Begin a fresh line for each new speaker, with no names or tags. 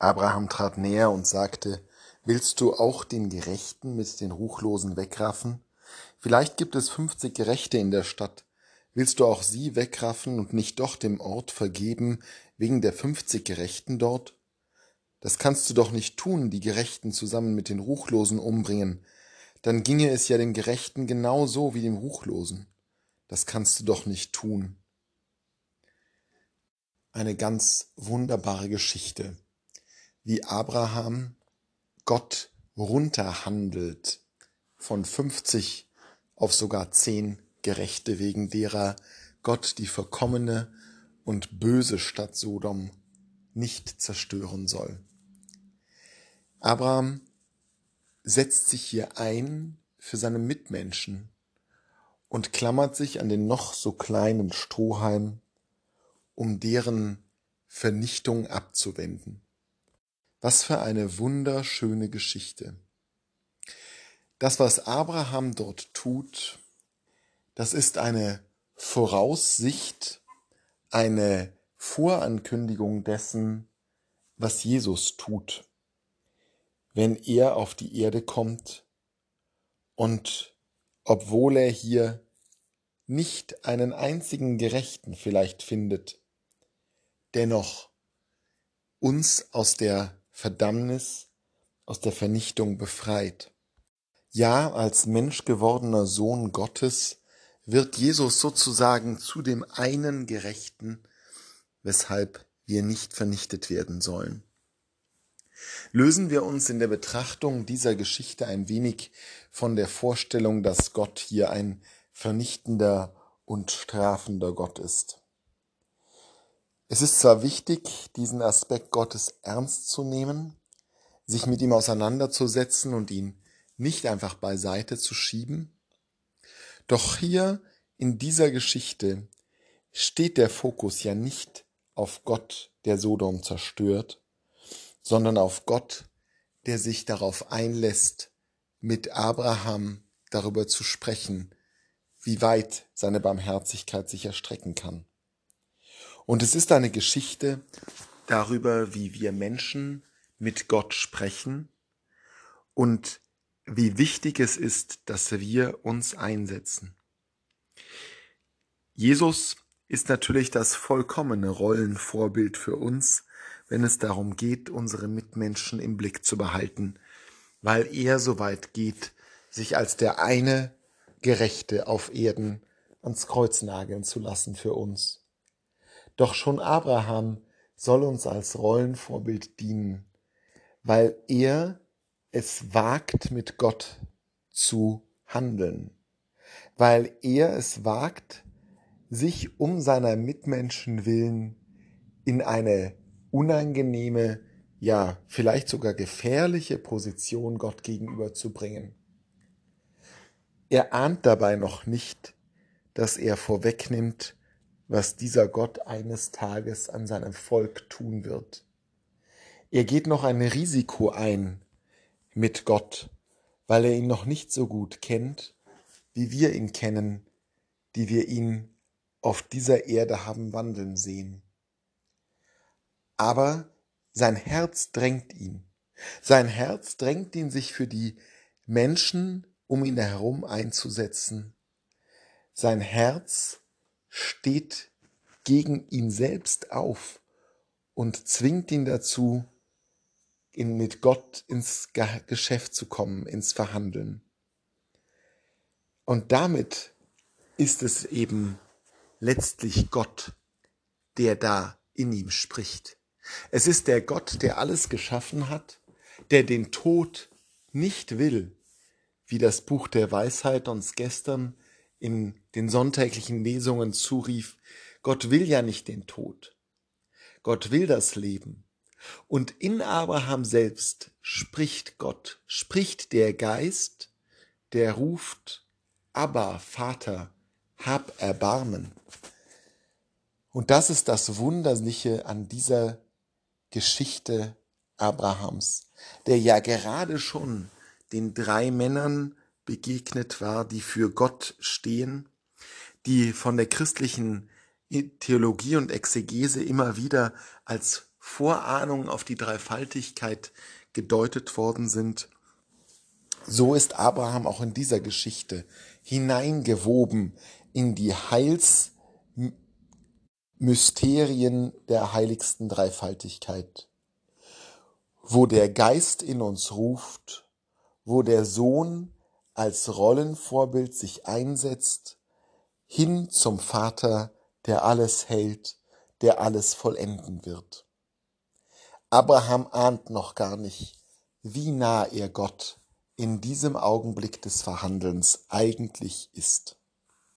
Abraham trat näher und sagte, Willst du auch den Gerechten mit den Ruchlosen wegraffen? Vielleicht gibt es fünfzig Gerechte in der Stadt. Willst du auch sie wegraffen und nicht doch dem Ort vergeben wegen der fünfzig Gerechten dort? Das kannst du doch nicht tun, die Gerechten zusammen mit den Ruchlosen umbringen. Dann ginge es ja dem Gerechten genauso wie dem Ruchlosen. Das kannst du doch nicht tun. Eine ganz wunderbare Geschichte wie Abraham Gott runterhandelt von 50 auf sogar 10 Gerechte, wegen derer Gott die verkommene und böse Stadt Sodom nicht zerstören soll. Abraham setzt sich hier ein für seine Mitmenschen und klammert sich an den noch so kleinen Strohhalm, um deren Vernichtung abzuwenden. Was für eine wunderschöne Geschichte. Das, was Abraham dort tut, das ist eine Voraussicht, eine Vorankündigung dessen, was Jesus tut, wenn er auf die Erde kommt und obwohl er hier nicht einen einzigen Gerechten vielleicht findet, dennoch uns aus der Verdammnis, aus der Vernichtung befreit. Ja, als Mensch gewordener Sohn Gottes wird Jesus sozusagen zu dem einen Gerechten, weshalb wir nicht vernichtet werden sollen. Lösen wir uns in der Betrachtung dieser Geschichte ein wenig von der Vorstellung, dass Gott hier ein vernichtender und strafender Gott ist. Es ist zwar wichtig, diesen Aspekt Gottes ernst zu nehmen, sich mit ihm auseinanderzusetzen und ihn nicht einfach beiseite zu schieben, doch hier in dieser Geschichte steht der Fokus ja nicht auf Gott, der Sodom zerstört, sondern auf Gott, der sich darauf einlässt, mit Abraham darüber zu sprechen, wie weit seine Barmherzigkeit sich erstrecken kann. Und es ist eine Geschichte darüber, wie wir Menschen mit Gott sprechen und wie wichtig es ist, dass wir uns einsetzen. Jesus ist natürlich das vollkommene Rollenvorbild für uns, wenn es darum geht, unsere Mitmenschen im Blick zu behalten, weil er so weit geht, sich als der eine Gerechte auf Erden ans Kreuz nageln zu lassen für uns. Doch schon Abraham soll uns als Rollenvorbild dienen, weil er es wagt, mit Gott zu handeln, weil er es wagt, sich um seiner Mitmenschen willen in eine unangenehme, ja vielleicht sogar gefährliche Position Gott gegenüber zu bringen. Er ahnt dabei noch nicht, dass er vorwegnimmt, was dieser Gott eines Tages an seinem Volk tun wird. Er geht noch ein Risiko ein mit Gott, weil er ihn noch nicht so gut kennt, wie wir ihn kennen, die wir ihn auf dieser Erde haben wandeln sehen. Aber sein Herz drängt ihn. Sein Herz drängt ihn, sich für die Menschen um ihn herum einzusetzen. Sein Herz steht gegen ihn selbst auf und zwingt ihn dazu, in, mit Gott ins Geschäft zu kommen, ins Verhandeln. Und damit ist es eben letztlich Gott, der da in ihm spricht. Es ist der Gott, der alles geschaffen hat, der den Tod nicht will, wie das Buch der Weisheit uns gestern in den sonntäglichen Lesungen zurief, Gott will ja nicht den Tod. Gott will das Leben. Und in Abraham selbst spricht Gott, spricht der Geist, der ruft, Abba, Vater, hab Erbarmen. Und das ist das Wunderliche an dieser Geschichte Abrahams, der ja gerade schon den drei Männern begegnet war, die für Gott stehen, die von der christlichen Theologie und Exegese immer wieder als Vorahnungen auf die Dreifaltigkeit gedeutet worden sind, so ist Abraham auch in dieser Geschichte hineingewoben in die Heilsmysterien der heiligsten Dreifaltigkeit, wo der Geist in uns ruft, wo der Sohn als Rollenvorbild sich einsetzt, hin zum Vater, der alles hält, der alles vollenden wird. Abraham ahnt noch gar nicht, wie nah er Gott in diesem Augenblick des Verhandelns eigentlich ist.